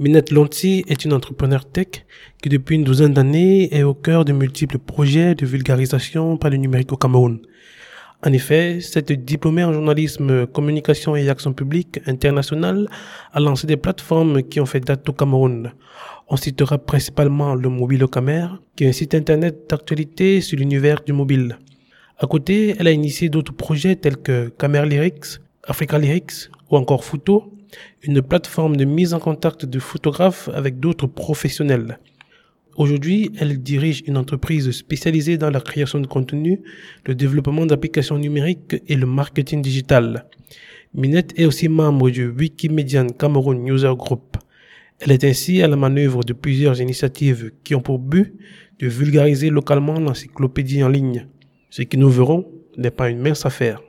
Minette Lonti est une entrepreneur tech qui depuis une douzaine d'années est au cœur de multiples projets de vulgarisation par le numérique au Cameroun. En effet, cette diplômée en journalisme, communication et action publique internationale a lancé des plateformes qui ont fait date au Cameroun. On citera principalement le Mobile au Camer, qui est un site internet d'actualité sur l'univers du mobile. À côté, elle a initié d'autres projets tels que Camer Lyrics, Africa Lyrics ou encore Photo, une plateforme de mise en contact de photographes avec d'autres professionnels. Aujourd'hui, elle dirige une entreprise spécialisée dans la création de contenu, le développement d'applications numériques et le marketing digital. Minette est aussi membre du Wikimedian Cameroun User Group. Elle est ainsi à la manœuvre de plusieurs initiatives qui ont pour but de vulgariser localement l'encyclopédie en ligne. Ce que nous verrons n'est pas une mince affaire.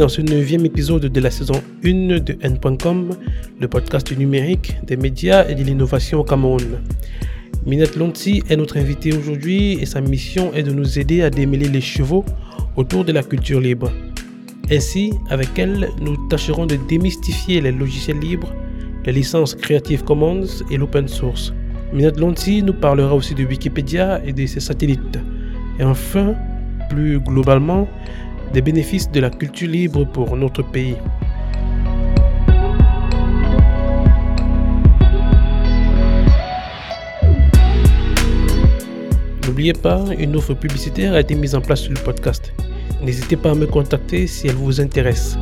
Dans ce neuvième épisode de la saison 1 de N.com, le podcast numérique, des médias et de l'innovation au Cameroun. Minette Lonti est notre invitée aujourd'hui et sa mission est de nous aider à démêler les chevaux autour de la culture libre. Ainsi, avec elle, nous tâcherons de démystifier les logiciels libres, les licences Creative Commons et l'open source. Minette Lonti nous parlera aussi de Wikipédia et de ses satellites. Et enfin, plus globalement, des bénéfices de la culture libre pour notre pays. N'oubliez pas, une offre publicitaire a été mise en place sur le podcast. N'hésitez pas à me contacter si elle vous intéresse.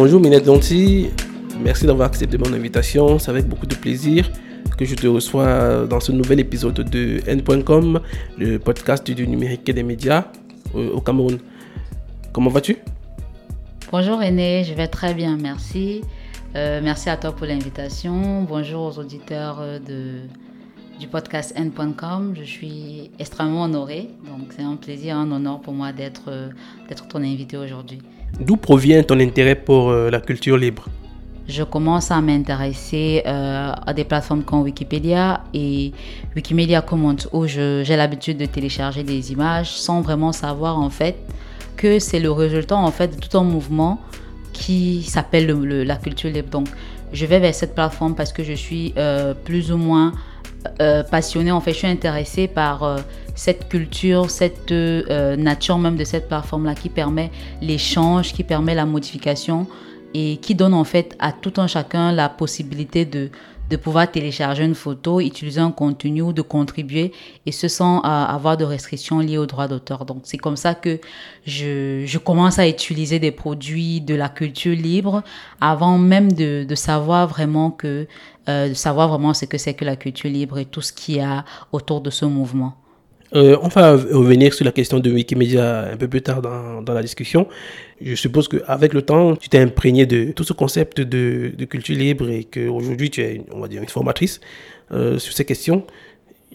Bonjour Minette Donti, merci d'avoir accepté mon invitation. C'est avec beaucoup de plaisir que je te reçois dans ce nouvel épisode de N.com, le podcast du numérique et des médias au Cameroun. Comment vas-tu? Bonjour René, je vais très bien, merci. Euh, merci à toi pour l'invitation. Bonjour aux auditeurs euh, de, du podcast N.com. Je suis extrêmement honorée, donc c'est un plaisir, un honneur pour moi d'être euh, ton invité aujourd'hui. D'où provient ton intérêt pour euh, la culture libre? Je commence à m'intéresser euh, à des plateformes comme Wikipédia et Wikimedia Commons où j'ai l'habitude de télécharger des images sans vraiment savoir en fait que c'est le résultat en fait de tout un mouvement qui s'appelle la culture libre. Donc je vais vers cette plateforme parce que je suis euh, plus ou moins euh, passionnée, en fait, je suis intéressée par euh, cette culture, cette euh, nature même de cette plateforme-là qui permet l'échange, qui permet la modification et qui donne en fait à tout un chacun la possibilité de, de pouvoir télécharger une photo, utiliser un contenu ou de contribuer et ce sans avoir de restrictions liées aux droits d'auteur. Donc c'est comme ça que je, commence à utiliser des produits de la culture libre avant même de, de savoir vraiment que euh, de savoir vraiment ce que c'est que la culture libre et tout ce qu'il y a autour de ce mouvement. Euh, on va revenir sur la question de Wikimedia un peu plus tard dans, dans la discussion. Je suppose qu'avec le temps, tu t'es imprégné de tout ce concept de, de culture libre et qu'aujourd'hui, tu es, on va dire, une formatrice euh, sur ces questions.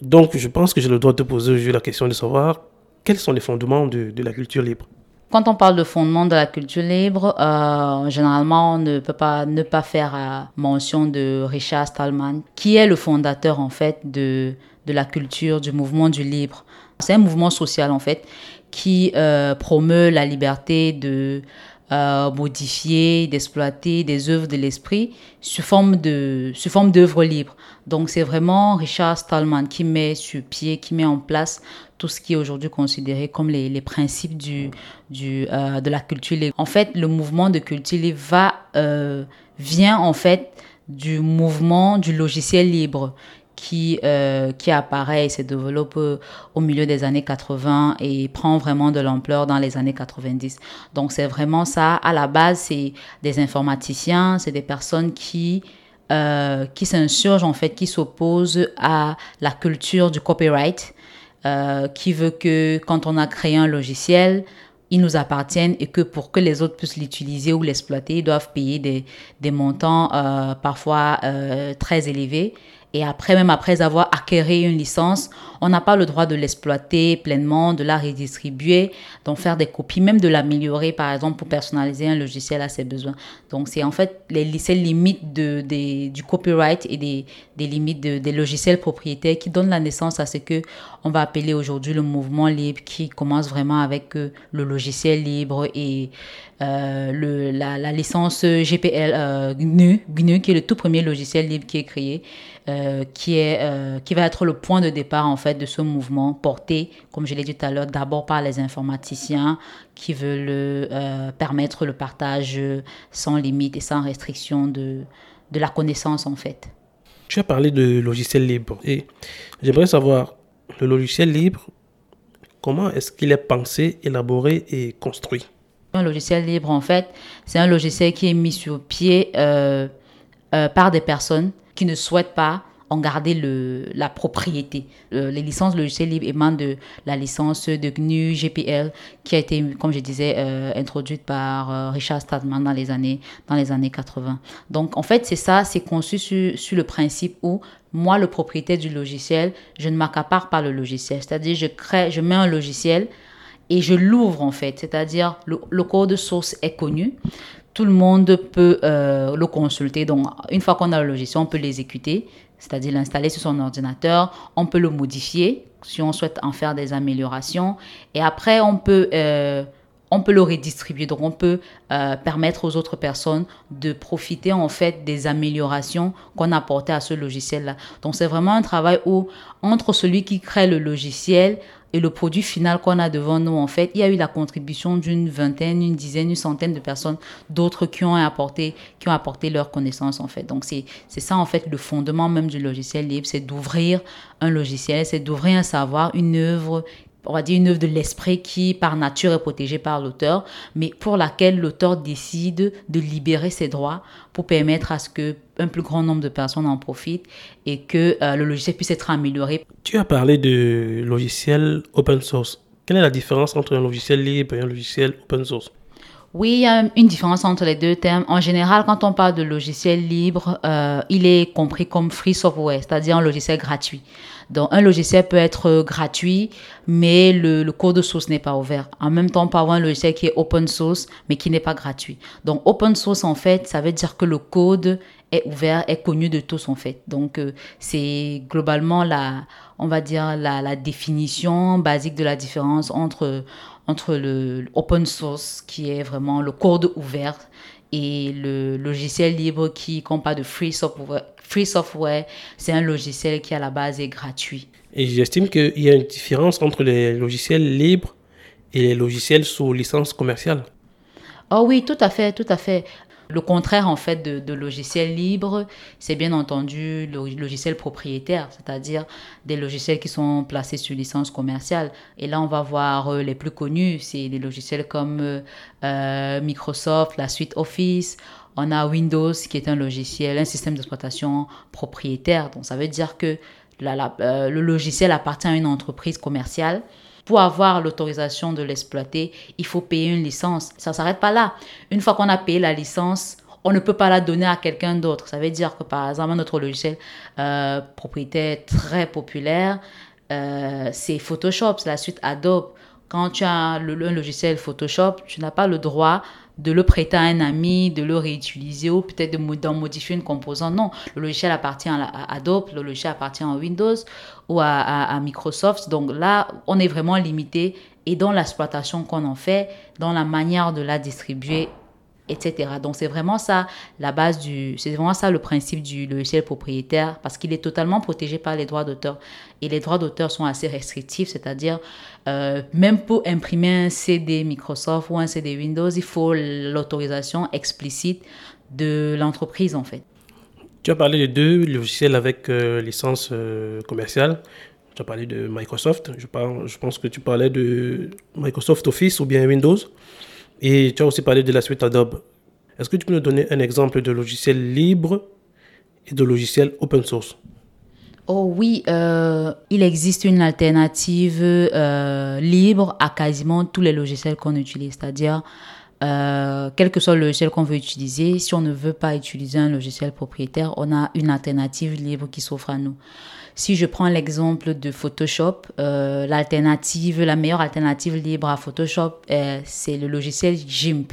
Donc, je pense que j'ai le droit de te poser la question de savoir quels sont les fondements de, de la culture libre. Quand on parle de fondement de la culture libre, euh, généralement, on ne peut pas ne pas faire euh, mention de Richard Stallman, qui est le fondateur en fait de, de la culture, du mouvement du libre. C'est un mouvement social en fait qui euh, promeut la liberté de euh, modifier, d'exploiter des œuvres de l'esprit sous forme d'œuvres libres. Donc c'est vraiment Richard Stallman qui met sur pied, qui met en place tout ce qui est aujourd'hui considéré comme les, principes du, du, euh, de la culture libre. En fait, le mouvement de culture libre vient en fait du mouvement du logiciel libre qui, euh, qui apparaît et se développe au milieu des années 80 et prend vraiment de l'ampleur dans les années 90. Donc c'est vraiment ça. À la base, c'est des informaticiens, c'est des personnes qui euh, qui s'insurge en fait, qui s'oppose à la culture du copyright, euh, qui veut que quand on a créé un logiciel, il nous appartienne et que pour que les autres puissent l'utiliser ou l'exploiter, ils doivent payer des, montants parfois très élevés. Et après, même après avoir acquéré une licence, on n'a pas le droit de l'exploiter pleinement, de la redistribuer, d'en faire des copies, même de l'améliorer, par exemple, pour personnaliser un logiciel à ses besoins. Donc, c'est en fait les, limites du copyright et des, des limites des logiciels propriétaires qui donnent la naissance à ce que on va appeler aujourd'hui le mouvement libre, qui commence vraiment avec euh, le logiciel libre et euh, le, la, licence GPL euh, GNU, GNU, qui est le tout premier logiciel libre qui est créé. Euh, qui, est, qui va être le point de départ en fait de ce mouvement porté, comme je l'ai dit tout à l'heure, d'abord par les informaticiens qui veulent permettre le partage sans limite et sans restriction de, de la connaissance en fait. Tu as parlé de logiciel libre et j'aimerais savoir, le logiciel libre, comment est-ce qu'il est pensé, élaboré et construit? Un logiciel libre, en fait, c'est un logiciel qui est mis sur pied par des personnes qui ne souhaitent pas en garder la propriété. Euh, les licences logicielles libres émanent de la licence de GNU GPL qui a été, comme je disais, euh, introduite par euh, Richard Stadtman dans les années, dans les années 80. Donc, en fait, c'est ça, c'est conçu sur, sur, le principe où moi, le propriétaire du logiciel, je ne m'accapare pas le logiciel. C'est-à-dire, je crée, je mets un logiciel et je l'ouvre en fait. C'est-à-dire, le, code source est connu tout le monde peut euh, le consulter. Donc, une fois qu'on a le logiciel, on peut l'exécuter, c'est-à-dire l'installer sur son ordinateur. On peut le modifier si on souhaite en faire des améliorations. Et après, on peut, euh, on peut le redistribuer. Donc, on peut euh, permettre aux autres personnes de profiter en fait des améliorations qu'on a apportées à ce logiciel-là. Donc, c'est vraiment un travail où, entre celui qui crée le logiciel, et le produit final qu'on a devant nous, en fait, il y a eu la contribution d'une vingtaine, une dizaine, une centaine de personnes, d'autres qui ont apporté, qui ont leurs connaissances, en fait. Donc, c'est, c'est ça, en fait, le fondement même du logiciel libre, c'est d'ouvrir un logiciel, c'est d'ouvrir un savoir, une œuvre on va dire une œuvre de l'esprit qui par nature est protégée par l'auteur, mais pour laquelle l'auteur décide de libérer ses droits pour permettre à ce que un plus grand nombre de personnes en profitent et que euh, le logiciel puisse être amélioré. Tu as parlé de logiciel open source. Quelle est la différence entre un logiciel libre et un logiciel open source? Oui, il y a une différence entre les deux termes. En général, quand on parle de logiciel libre, euh, il est compris comme free software, c'est-à-dire un logiciel gratuit. Donc, un logiciel peut être gratuit, mais le, code source n'est pas ouvert. En même temps, on peut avoir un logiciel qui est open source, mais qui n'est pas gratuit. Donc, open source, en fait, ça veut dire que le code est ouvert, est connu de tous, en fait. Donc, euh, c'est globalement la, on va dire, la définition basique de la différence entre entre le open source, qui est vraiment le code ouvert, et le logiciel libre qui compte pas de free software. Free software, c'est un logiciel qui à la base est gratuit. Et j'estime qu'il y a une différence entre les logiciels libres et les logiciels sous licence commerciale. Oh oui, tout à fait, tout à fait. Le contraire, en fait, de, logiciels libres, c'est bien entendu le logiciel propriétaire, c'est-à-dire des logiciels qui sont placés sur licence commerciale. Et là, on va voir euh, les plus connus, c'est des logiciels comme euh, euh, Microsoft, la suite Office. On a Windows, qui est un logiciel, un système d'exploitation propriétaire. Donc, ça veut dire que le logiciel appartient à une entreprise commerciale pour avoir l'autorisation de l'exploiter, il faut payer une licence. Ça ne s'arrête pas là. Une fois qu'on a payé la licence, on ne peut pas la donner à quelqu'un d'autre. Ça veut dire que par exemple, notre logiciel euh, propriétaire très populaire, euh, c'est Photoshop, c'est la suite Adobe. Quand tu as le, un logiciel Photoshop, tu n'as pas le droit de le prêter à un ami, de le réutiliser ou peut-être d'en modifier une composante. Non, le logiciel appartient à, Adobe, le logiciel appartient à Windows ou à, Microsoft. Donc là, on est vraiment limité et dans l'exploitation qu'on en fait, dans la manière de la distribuer etc. Donc c'est vraiment ça la base du, c'est vraiment ça le principe du logiciel propriétaire parce qu'il est totalement protégé par les droits d'auteur et les droits d'auteur sont assez restrictifs, c'est-à-dire euh, même pour imprimer un CD Microsoft ou un CD Windows, il faut l'autorisation explicite de l'entreprise en fait. Tu as parlé de deux logiciels avec euh, licence euh, commerciale. Tu as parlé de Microsoft. Je, pense que tu parlais de Microsoft Office ou bien Windows. Et tu as aussi parlé de la suite Adobe. Est-ce que tu peux nous donner un exemple de logiciel libre et de logiciels open source? Oh oui, euh, il existe une alternative euh, libre à quasiment tous les logiciels qu'on utilise, c'est-à-dire euh, quel que soit le logiciel qu'on veut utiliser, si on ne veut pas utiliser un logiciel propriétaire, on a une alternative libre qui s'offre à nous. Si je prends l'exemple de Photoshop, l'alternative, la meilleure alternative libre à Photoshop, c'est le logiciel GIMP.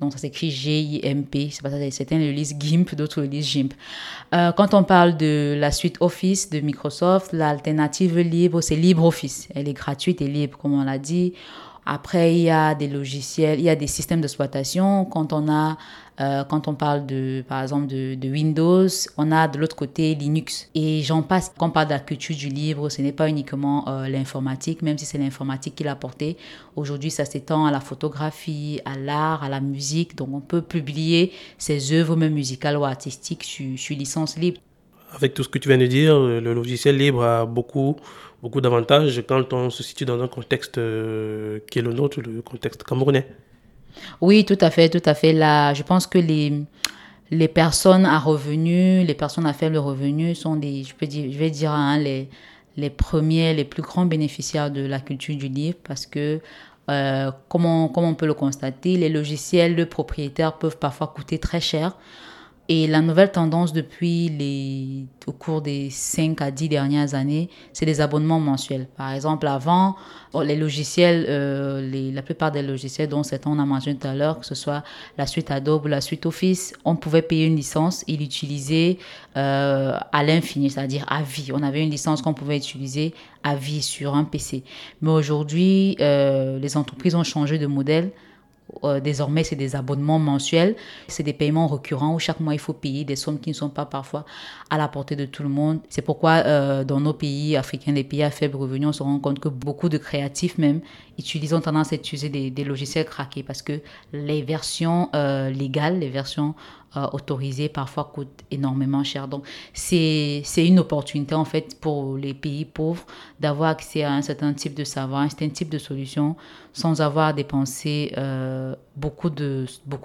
Donc ça s'écrit G-I-M-P. Certains le lisent GIMP, d'autres le lisent GIMP. Euh, quand on parle de la suite Office de Microsoft, l'alternative libre, c'est LibreOffice. Elle est gratuite et libre, comme on l'a dit. Après, il y a des logiciels, il y a des systèmes d'exploitation. Quand on a, euh, quand on parle de, par exemple, de, Windows, on a de l'autre côté Linux. Et j'en passe. Quand on parle de la culture du libre, ce n'est pas uniquement euh, l'informatique, même si c'est l'informatique qui l'a porté. Aujourd'hui, ça s'étend à la photographie, à l'art, à la musique. Donc, on peut publier ses œuvres, même musicales ou artistiques, sur, sur licence libre. Avec tout ce que tu viens de dire, le logiciel libre a beaucoup beaucoup d'avantages quand on se situe dans un contexte euh, qui est le nôtre, le contexte camerounais. Oui, tout à fait, tout à fait. Là, je pense que les, les personnes à revenus, les personnes à faible revenu sont des, je, peux dire, je vais dire, hein, les, les premiers, les plus grands bénéficiaires de la culture du livre parce que, euh, comme, on, on peut le constater, les logiciels, le propriétaire peuvent parfois coûter très cher. Et la nouvelle tendance depuis les, au cours des 5 à 10 dernières années, c'est des abonnements mensuels. Par exemple, avant, les logiciels, euh, les, la plupart des logiciels dont on a mentionné tout à l'heure, que ce soit la suite Adobe ou la suite Office, on pouvait payer une licence et l'utiliser euh, à l'infini, c'est-à-dire à vie. On avait une licence qu'on pouvait utiliser à vie sur un PC. Mais aujourd'hui, euh, les entreprises ont changé de modèle. Euh, désormais, c'est des abonnements mensuels, c'est des paiements récurrents où chaque mois il faut payer des sommes qui ne sont pas parfois à la portée de tout le monde. C'est pourquoi euh, dans nos pays africains, les pays à faible revenu, on se rend compte que beaucoup de créatifs même utilisent, ont tendance à utiliser des, logiciels craqués parce que les versions euh, légales, les versions euh, autorisés parfois coûtent énormément cher. Donc, c'est une opportunité en fait pour les pays pauvres d'avoir accès à un certain type de savoir, un certain type de solution sans avoir dépensé euh, beaucoup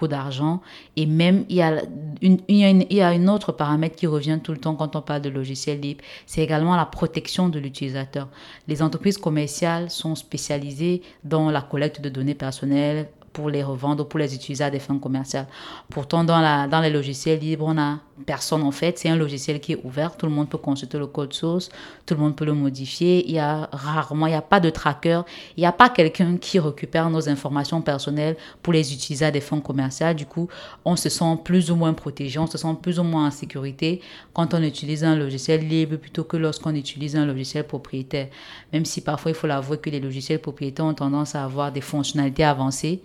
d'argent. Et même, il y, a une, il, y a une, il y a un autre paramètre qui revient tout le temps quand on parle de logiciels libres, c'est également la protection de l'utilisateur. Les entreprises commerciales sont spécialisées dans la collecte de données personnelles, pour les revendre ou pour les utiliser à des fins commerciales. Pourtant, dans, les logiciels libres, on a personne en fait. C'est un logiciel qui est ouvert. Tout le monde peut consulter le code source. Tout le monde peut le modifier. Il y a rarement, il n'y a pas de tracker. Il n'y a pas quelqu'un qui récupère nos informations personnelles pour les utiliser à des fins commerciales. Du coup, on se sent plus ou moins protégé. On se sent plus ou moins en sécurité quand on utilise un logiciel libre plutôt que lorsqu'on utilise un logiciel propriétaire. Même si parfois, il faut l'avouer que les logiciels propriétaires ont tendance à avoir des fonctionnalités avancées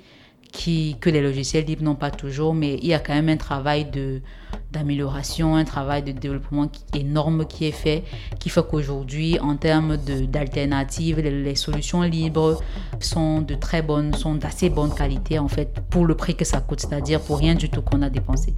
que les logiciels libres n'ont pas toujours, mais il y a quand même un travail d'amélioration, un travail de développement énorme qui est fait, qui fait qu'aujourd'hui, en termes d'alternatives, les, les, solutions libres sont de très bonnes, sont d'assez bonne qualité en fait, pour le prix que ça coûte, c'est-à-dire pour rien du tout qu'on a dépensé.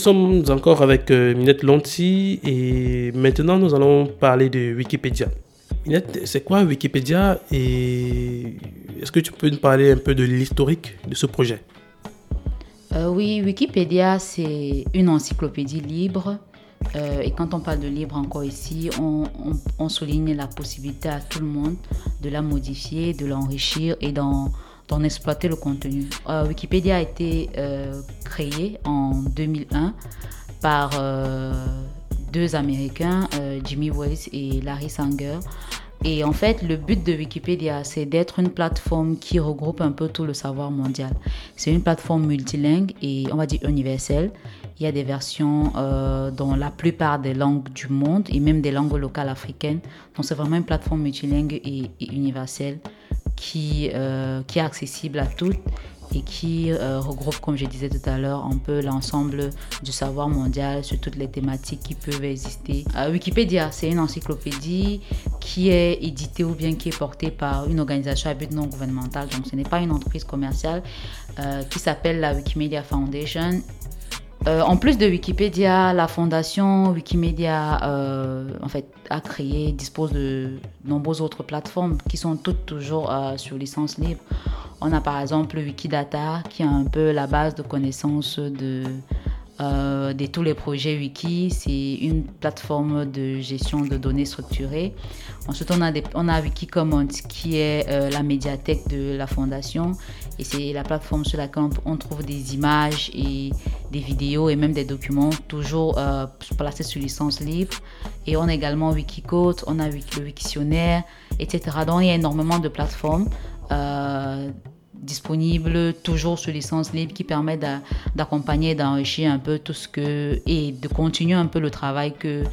Sommes encore avec euh, Minette Lonti et maintenant nous allons parler de Wikipédia. Minette, c'est quoi Wikipédia et est-ce que tu peux nous parler un peu de l'historique de ce projet? Euh, Oui, Wikipédia, c'est une encyclopédie libre. Euh, et quand on parle de libre encore ici, on, souligne la possibilité à tout le monde de la modifier, de l'enrichir et d'en d'en exploiter le contenu. Euh, Wikipédia a été euh, créé en 2001 par euh, deux Américains, Jimmy Wales et Larry Sanger. Et en fait, le but de Wikipédia, c'est d'être une plateforme qui regroupe un peu tout le savoir mondial. C'est une plateforme multilingue et on va dire universelle. Il y a des versions euh, dans la plupart des langues du monde et même des langues locales africaines. Donc c'est vraiment une plateforme multilingue et, universelle qui, euh, qui est accessible à toutes et qui euh, regroupe, comme je disais tout à l'heure, un peu l'ensemble du savoir mondial sur toutes les thématiques qui peuvent exister. Euh, Wikipédia, c'est une encyclopédie qui est éditée ou bien qui est portée par une organisation à but non gouvernemental. Donc, ce n'est pas une entreprise commerciale qui s'appelle la Wikimedia Foundation en plus de Wikipédia, la fondation Wikimedia en fait, a créé, dispose de nombreuses autres plateformes qui sont toutes toujours sur licence libre. On a par exemple Wikidata qui est un peu la base de connaissances de, euh, de tous les projets Wiki. C'est une plateforme de gestion de données structurées. Ensuite, on a, des, on a qui est euh, la médiathèque de la fondation. Et c'est la plateforme sur laquelle on, trouve des images et des vidéos et même des documents toujours euh, placés sous licence libre. Et on a également Wikicode, on a le Wiktionnaire, etc. Donc il y a énormément de plateformes. Euh, disponible toujours sur licence libre qui permet d'accompagner, d'enrichir un peu tout ce que et de continuer un peu le travail que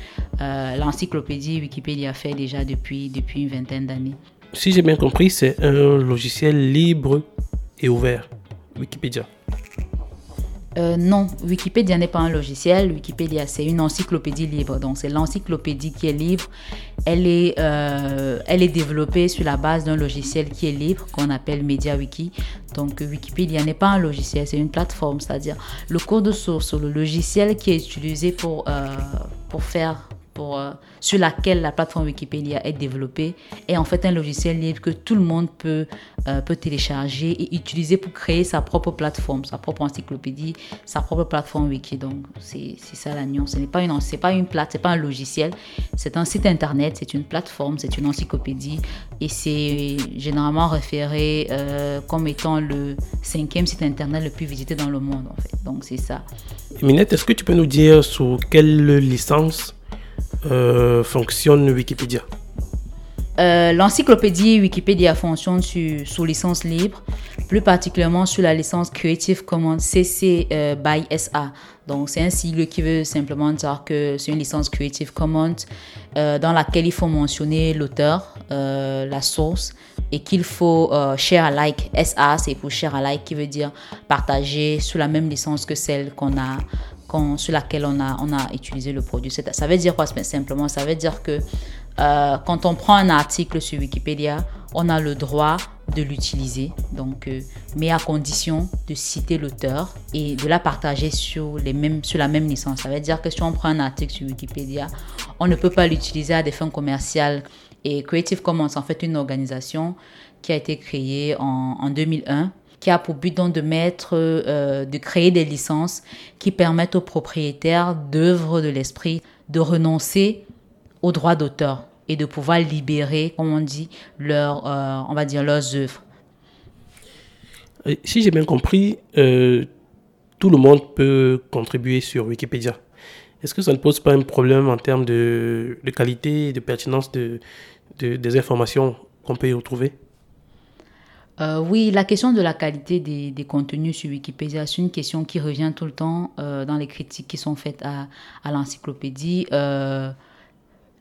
euh, l'encyclopédie Wikipédia fait déjà depuis, depuis une vingtaine d'années. Si j'ai bien compris, c'est un logiciel libre et ouvert, Wikipédia. Euh, non, Wikipédia n'est pas un logiciel. Wikipédia, c'est une encyclopédie libre. Donc, c'est l'encyclopédie qui est libre. Elle est, euh, elle est développée sur la base d'un logiciel qui est libre, qu'on appelle MediaWiki. Donc, Wikipédia n'est pas un logiciel, c'est une plateforme. C'est-à-dire, le code source, le logiciel qui est utilisé pour, euh, pour faire euh, sur laquelle la plateforme Wikipédia est développée est en fait un logiciel libre que tout le monde peut, euh, peut télécharger et utiliser pour créer sa propre plateforme, sa propre encyclopédie, sa propre plateforme wiki. Donc c'est ça la. Ce n'est pas une c'est pas une plate, c'est pas un logiciel, c'est un site internet, c'est une plateforme, c'est une encyclopédie et c'est généralement référé euh, comme étant le cinquième site internet le plus visité dans le monde. Donc c'est ça. Minette, est-ce que tu peux nous dire sous quelle licence euh, fonctionne Wikipédia euh, L'encyclopédie Wikipédia fonctionne sur, sous licence libre, plus particulièrement sur la licence Creative Commons CC euh, by SA. Donc, c'est un sigle qui veut simplement dire que c'est une licence Creative Commons dans laquelle il faut mentionner l'auteur, la source et qu'il faut share alike. SA, c'est pour share alike qui veut dire partager sous la même licence que celle qu'on a sur laquelle on a, on a utilisé le produit. Ça veut dire quoi simplement Ça veut dire que euh, quand on prend un article sur Wikipédia, on a le droit de l'utiliser, euh, mais à condition de citer l'auteur et de la partager sur, les mêmes, sur la même licence. Ça veut dire que si on prend un article sur Wikipédia, on ne peut pas l'utiliser à des fins commerciales. Et Creative Commons, en fait, une organisation qui a été créée en, en 2001 qui a pour but donc de mettre, euh, de créer des licences qui permettent aux propriétaires d'œuvres de l'esprit de renoncer aux droits d'auteur et de pouvoir libérer, comme on dit, leur, euh, on va dire leurs œuvres. Si j'ai bien compris, euh, tout le monde peut contribuer sur Wikipédia. Est-ce que ça ne pose pas un problème en termes de, qualité et de pertinence de des informations qu'on peut y retrouver? Euh, oui, la question de la qualité des, contenus sur Wikipédia, c'est une question qui revient tout le temps euh, dans les critiques qui sont faites à, l'encyclopédie. Euh,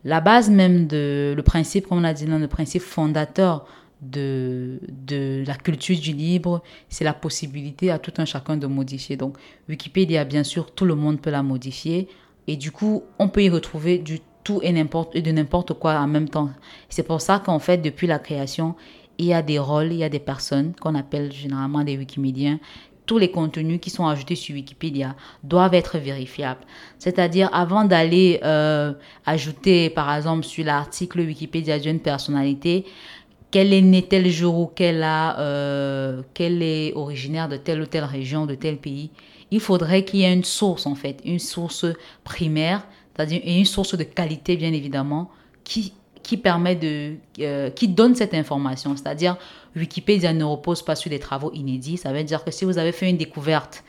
la base même de le principe, comme on l'a dit, le principe fondateur de, de la culture du libre, c'est la possibilité à tout un chacun de modifier. Donc, Wikipédia, bien sûr, tout le monde peut la modifier. Et du coup, on peut y retrouver du tout et, et de n'importe quoi en même temps. C'est pour ça qu'en fait, depuis la création, il y a des rôles, il y a des personnes qu'on appelle généralement des Wikimédiens. Tous les contenus qui sont ajoutés sur Wikipédia doivent être vérifiables. C'est-à-dire, avant d'aller euh, ajouter, par exemple, sur l'article Wikipédia d'une personnalité, qu'elle est née tel jour ou qu'elle a, euh, qu'elle est originaire de telle ou telle région, de tel pays, il faudrait qu'il y ait une source en fait, une source primaire, c'est-à-dire une source de qualité bien évidemment, qui qui permet de, euh, qui donne cette information. C'est-à-dire, Wikipédia ne repose pas sur des travaux inédits. Ça veut dire que si vous avez fait une découverte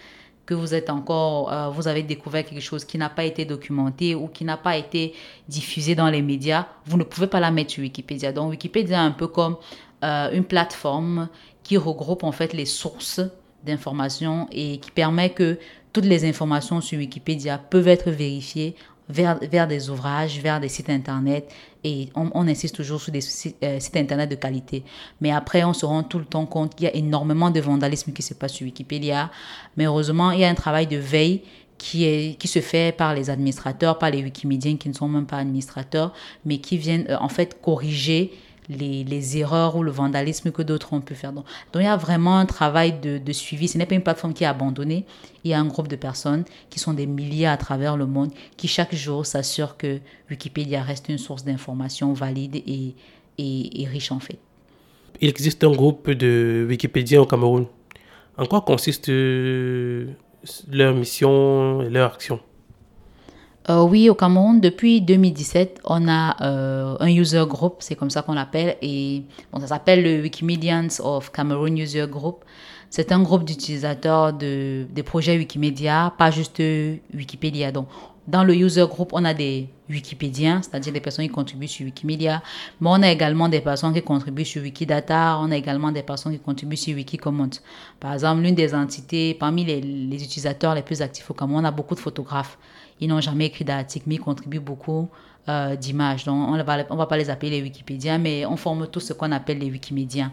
que vous êtes encore, euh, vous avez découvert quelque chose qui n'a pas été documenté ou qui n'a pas été diffusé dans les médias, vous ne pouvez pas la mettre sur Wikipédia. Donc Wikipédia est un peu comme euh, une plateforme qui regroupe en fait les sources d'informations et qui permet que toutes les informations sur Wikipédia peuvent être vérifiées vers, vers des ouvrages, vers des sites internet et on, insiste toujours sur des euh, sites, internet de qualité. Mais après, on se rend tout le temps compte qu'il y a énormément de vandalisme qui se passe sur Wikipédia. Mais heureusement, il y a un travail de veille qui, est, qui se fait par les administrateurs, par les Wikimédiens qui ne sont même pas administrateurs, mais qui viennent euh, en fait corriger les, erreurs ou le vandalisme que d'autres ont pu faire. Donc, il y a vraiment un travail de, suivi. Ce n'est pas une plateforme qui est abandonnée. Il y a un groupe de personnes qui sont des milliers à travers le monde qui chaque jour s'assurent que Wikipédia reste une source d'information valide et, et, riche en fait. Il existe un groupe de Wikipédia au Cameroun. En quoi consiste euh, leur mission et leur action? Euh, oui, au Cameroun, depuis 2017, on a euh, un user group, c'est comme ça qu'on l'appelle, et bon, ça s'appelle le Wikimedians of Cameroon User Group. C'est un groupe d'utilisateurs de, des projets Wikimedia, pas juste Wikipédia. Donc, dans le user group, on a des Wikipédiens, c'est-à-dire des personnes qui contribuent sur Wikimedia, mais on a également des personnes qui contribuent sur Wikidata, on a également des personnes qui contribuent sur Wikicommons. Par exemple, l'une des entités, parmi les, les, utilisateurs les plus actifs au Cameroun, on a beaucoup de photographes. Ils n'ont jamais écrit d'article, mais ils contribuent beaucoup euh, d'images. Donc, on ne va, pas les appeler les Wikipédiens, mais on forme tous ce qu'on appelle les Wikimédiens.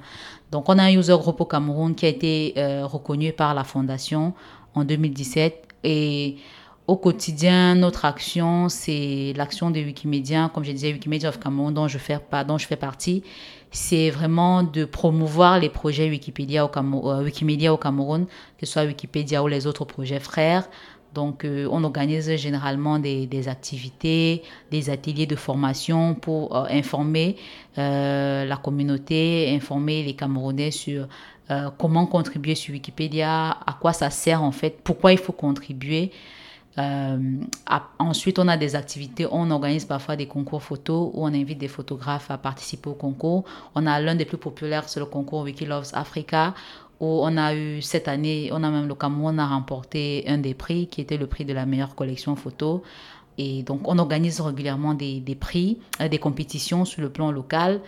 Donc, on a un user group au Cameroun qui a été euh, reconnu par la Fondation en 2017. Et au quotidien, notre action, c'est l'action des Wikimédiens, comme je disais, Wikimedia of Cameroun, dont je fais, partie. C'est vraiment de promouvoir les projets Wikipédia euh, au Cameroun, que ce soit Wikipédia ou les autres projets frères, donc, euh, on organise généralement des, activités, des ateliers de formation pour euh, informer euh, la communauté, informer les Camerounais sur comment contribuer sur Wikipédia, à quoi ça sert en fait, pourquoi il faut contribuer. ensuite, on a des activités, on organise parfois des concours photos où on invite des photographes à participer au concours. On a l'un des plus populaires, c'est le concours Wikiloves Africa, où on a eu cette année, on a même le Cameroun a remporté un des prix qui était le prix de la meilleure collection photo. Et donc on organise régulièrement des, des prix, euh, des compétitions sur le plan local.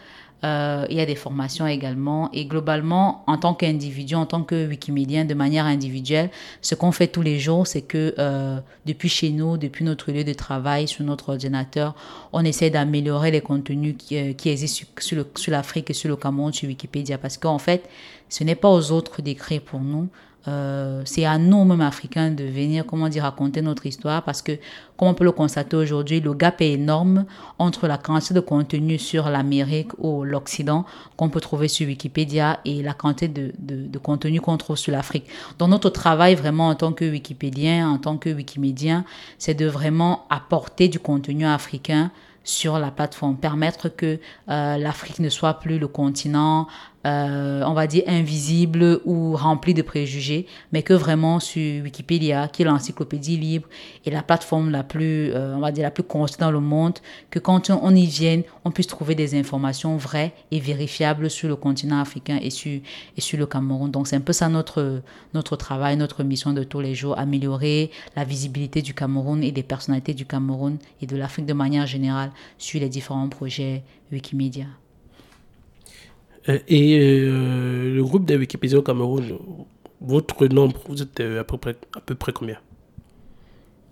Euh, il y a des formations également. Et globalement, en tant qu'individu, en tant que Wikimédien, de manière individuelle, ce qu'on fait tous les jours, c'est que euh, depuis chez nous, depuis notre lieu de travail, sur notre ordinateur, on essaie d'améliorer les contenus qui, euh, qui existent sur, sur l'Afrique et sur le Cameroun, sur Wikipédia. Parce qu'en fait, ce n'est pas aux autres d'écrire pour nous. Euh, c'est à nous, mêmes Africains, de venir, comment dire, raconter notre histoire parce que, comme on peut le constater aujourd'hui, le gap est énorme entre la quantité de contenu sur l'Amérique ou l'Occident qu'on peut trouver sur Wikipédia et la quantité de contenu qu'on trouve sur l'Afrique. Donc, notre travail vraiment en tant que Wikipédien, en tant que Wikimédien, c'est de vraiment apporter du contenu africain sur la plateforme, permettre que euh, l'Afrique ne soit plus le continent euh, on va dire, invisible ou rempli de préjugés, mais que vraiment sur Wikipédia, qui est l'encyclopédie libre et la plateforme la plus, euh, on va dire, la plus constante dans le monde, que quand on y vienne, on puisse trouver des informations vraies et vérifiables sur le continent africain et sur, et sur le Cameroun. Donc, c'est un peu ça notre, notre travail, notre mission de tous les jours, améliorer la visibilité du Cameroun et des personnalités du Cameroun et de l'Afrique de manière générale sur les différents projets Wikimedia. Euh, et euh, le groupe de Wikipédia au Cameroun, votre nombre, vous êtes euh, à peu près, à peu près combien?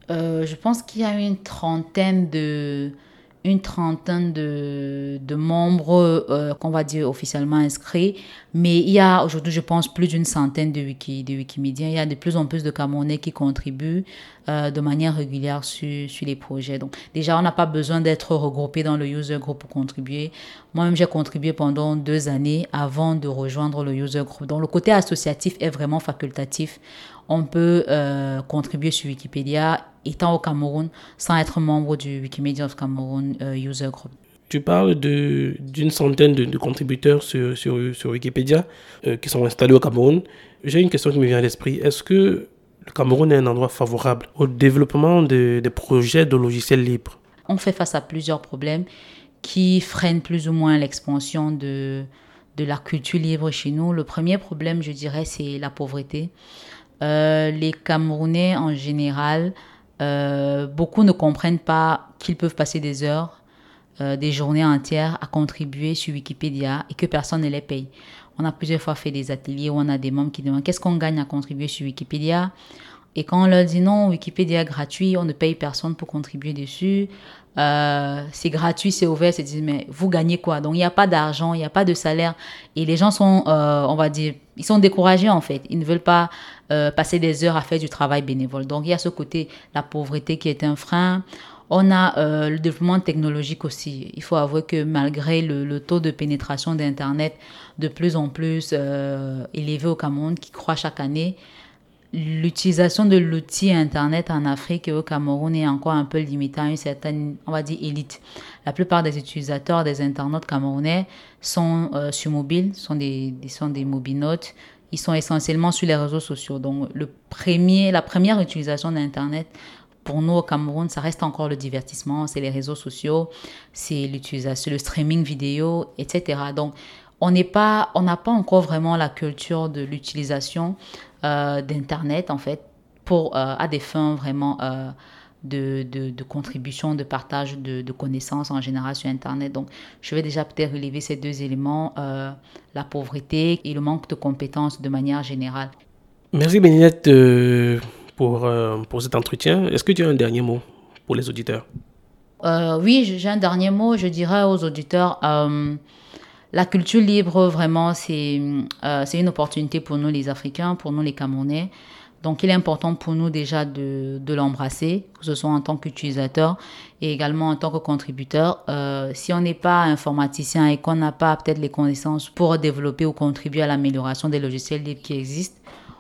Je pense qu'il y a une trentaine de, une trentaine de, de membres euh, qu'on va dire officiellement inscrits, mais il y a aujourd'hui, je pense, plus d'une centaine de, wiki, de Wikimédiens. Il y a de plus en plus de Camerounais qui contribuent euh, de manière régulière sur, sur les projets. Donc déjà, on n'a pas besoin d'être regroupé dans le user group pour contribuer. Moi-même, j'ai contribué pendant deux années avant de rejoindre le user group. Donc le côté associatif est vraiment facultatif on peut euh, contribuer sur Wikipédia étant au Cameroun sans être membre du Wikimedia of Cameroon euh, User Group. Tu parles d'une centaine de, contributeurs sur, sur, Wikipédia euh, qui sont installés au Cameroun. J'ai une question qui me vient à l'esprit. Est-ce que le Cameroun est un endroit favorable au développement des projets de logiciels libres? On fait face à plusieurs problèmes qui freinent plus ou moins l'expansion de, de la culture libre chez nous. Le premier problème, je dirais, c'est la pauvreté. Euh, les Camerounais en général, euh, beaucoup ne comprennent pas qu'ils peuvent passer des heures, euh, des journées entières à contribuer sur Wikipédia et que personne ne les paye. On a plusieurs fois fait des ateliers où on a des membres qui demandent qu'est-ce qu'on gagne à contribuer sur Wikipédia. Et quand on leur dit non, Wikipédia est gratuit, on ne paye personne pour contribuer dessus, euh, c'est gratuit, c'est ouvert, c'est dit, mais vous gagnez quoi? Donc il n'y a pas d'argent, il n'y a pas de salaire. Et les gens sont, euh, on va dire, ils sont découragés en fait. Ils ne veulent pas euh, passer des heures à faire du travail bénévole. Donc il y a ce côté, la pauvreté qui est un frein. On a le développement technologique aussi. Il faut avouer que malgré le, le taux de pénétration d'Internet de plus en plus élevé au Cameroun, qui croît chaque année, l'utilisation de l'outil Internet en Afrique et au Cameroun est encore un peu limitée à une certaine, on va dire, élite. La plupart des utilisateurs des internautes camerounais sont euh, sur mobile, sont des, sont des mobinotes. Ils sont essentiellement sur les réseaux sociaux. Donc, le premier, la première utilisation d'Internet pour nous au Cameroun, ça reste encore le divertissement, c'est les réseaux sociaux, c'est l'utilisation, le streaming vidéo, etc. Donc, on n'est pas, on n'a pas encore vraiment la culture de l'utilisation euh, d'Internet, en fait, pour, euh, à des fins vraiment euh, de, de, contribution, de partage de, connaissances en général sur Internet. Donc, je vais déjà peut-être relever ces deux éléments, la pauvreté et le manque de compétences de manière générale. Merci Béninette pour, pour cet entretien. Est-ce que tu as un dernier mot pour les auditeurs? Oui, j'ai un dernier mot. Je dirais aux auditeurs la culture libre, vraiment, euh, c'est une opportunité pour nous les Africains, pour nous les Camerounais. Donc il est important pour nous déjà de, l'embrasser, que ce soit en tant qu'utilisateur et également en tant que contributeur. Euh, si on n'est pas informaticien et qu'on n'a pas peut-être les connaissances pour développer ou contribuer à l'amélioration des logiciels libres qui existent,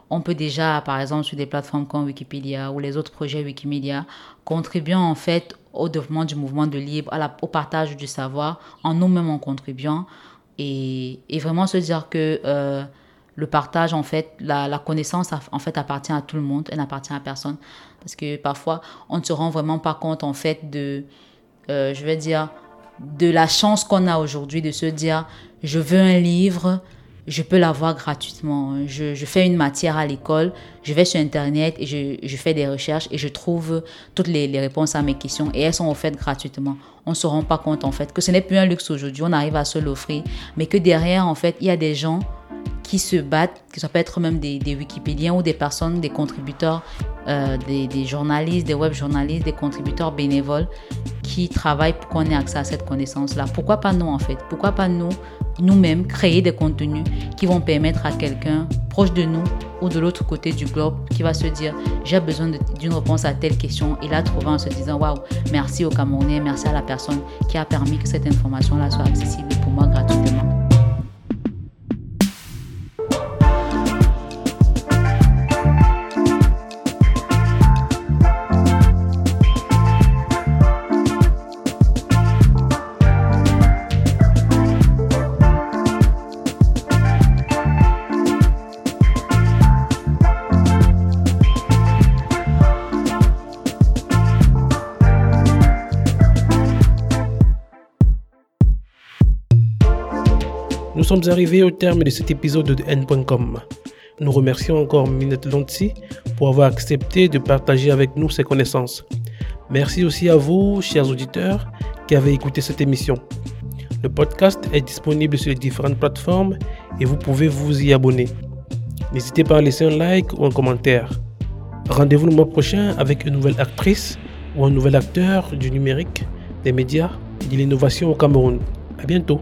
on peut déjà, par exemple, sur des plateformes comme Wikipédia ou les autres projets Wikimedia, contribuer en fait au développement du mouvement de libre, au partage du savoir, en nous-mêmes en contribuant, et, vraiment se dire que euh, le partage, en fait, la, connaissance, en fait, appartient à tout le monde, elle n'appartient à personne. Parce que parfois, on ne se rend vraiment pas compte, en fait, de, euh, je vais dire, de la chance qu'on a aujourd'hui de se dire, je veux un livre, je peux l'avoir gratuitement. Je, fais une matière à l'école, je vais sur Internet et je, fais des recherches et je trouve toutes les, réponses à mes questions et elles sont offertes gratuitement. On ne se rend pas compte en fait que ce n'est plus un luxe aujourd'hui, on arrive à se l'offrir, mais que derrière en fait il y a des gens qui se battent, que ça peut être même des, Wikipédiens ou des personnes, des contributeurs, euh, des, journalistes, des web journalistes, des contributeurs bénévoles qui travaillent pour qu'on ait accès à cette connaissance-là. Pourquoi pas nous en fait? Pourquoi pas nous nous-mêmes créer des contenus qui vont permettre à quelqu'un proche de nous ou de l'autre côté du globe qui va se dire j'ai besoin d'une réponse à telle question et la trouver en se disant waouh merci au Camerounais merci à la personne qui a permis que cette information là soit accessible pour moi gratuitement Nous sommes arrivés au terme de cet épisode de N.com. Nous remercions encore Minette Lonti pour avoir accepté de partager avec nous ses connaissances. Merci aussi à vous, chers auditeurs, qui avez écouté cette émission. Le podcast est disponible sur les différentes plateformes et vous pouvez vous y abonner. N'hésitez pas à laisser un like ou un commentaire. Rendez-vous le mois prochain avec une nouvelle actrice ou un nouvel acteur du numérique, des médias et de l'innovation au Cameroun. À bientôt.